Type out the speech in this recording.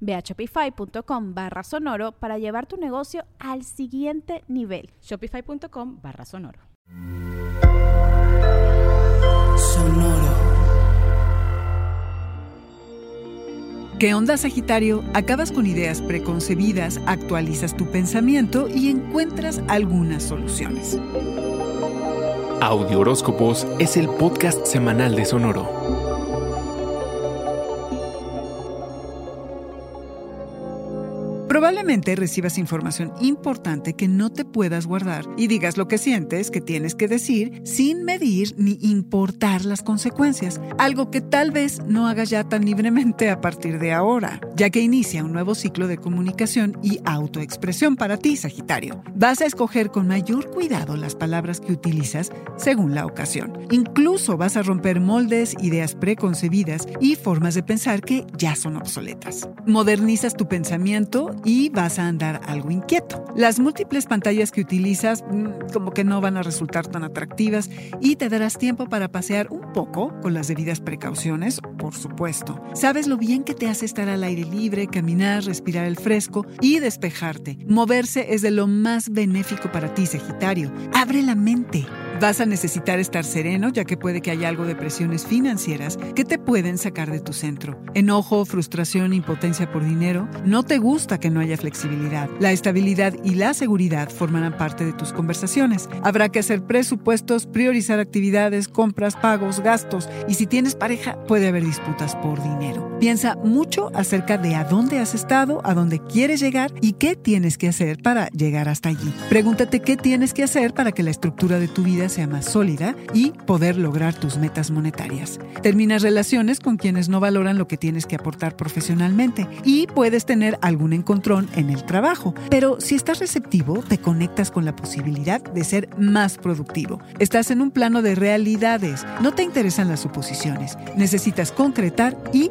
Ve a shopify.com barra sonoro para llevar tu negocio al siguiente nivel. Shopify.com barra sonoro. Sonoro. ¿Qué onda Sagitario? Acabas con ideas preconcebidas, actualizas tu pensamiento y encuentras algunas soluciones. Audio Horóscopos es el podcast semanal de Sonoro. Probablemente recibas información importante que no te puedas guardar y digas lo que sientes que tienes que decir sin medir ni importar las consecuencias, algo que tal vez no hagas ya tan libremente a partir de ahora, ya que inicia un nuevo ciclo de comunicación y autoexpresión para ti, Sagitario. Vas a escoger con mayor cuidado las palabras que utilizas según la ocasión. Incluso vas a romper moldes, ideas preconcebidas y formas de pensar que ya son obsoletas. Modernizas tu pensamiento y vas a andar algo inquieto. Las múltiples pantallas que utilizas mm, como que no van a resultar tan atractivas y te darás tiempo para pasear un poco con las debidas precauciones, por supuesto. Sabes lo bien que te hace estar al aire libre, caminar, respirar el fresco y despejarte. Moverse es de lo más benéfico para ti, Sagitario. Abre la mente. Vas a necesitar estar sereno ya que puede que haya algo de presiones financieras que te pueden sacar de tu centro. Enojo, frustración, impotencia por dinero. No te gusta que no haya flexibilidad. La estabilidad y la seguridad formarán parte de tus conversaciones. Habrá que hacer presupuestos, priorizar actividades, compras, pagos, gastos y si tienes pareja puede haber disputas por dinero. Piensa mucho acerca de a dónde has estado, a dónde quieres llegar y qué tienes que hacer para llegar hasta allí. Pregúntate qué tienes que hacer para que la estructura de tu vida sea más sólida y poder lograr tus metas monetarias. Terminas relaciones con quienes no valoran lo que tienes que aportar profesionalmente y puedes tener algún encontrón en el trabajo, pero si estás receptivo, te conectas con la posibilidad de ser más productivo. Estás en un plano de realidades, no te interesan las suposiciones, necesitas concretar y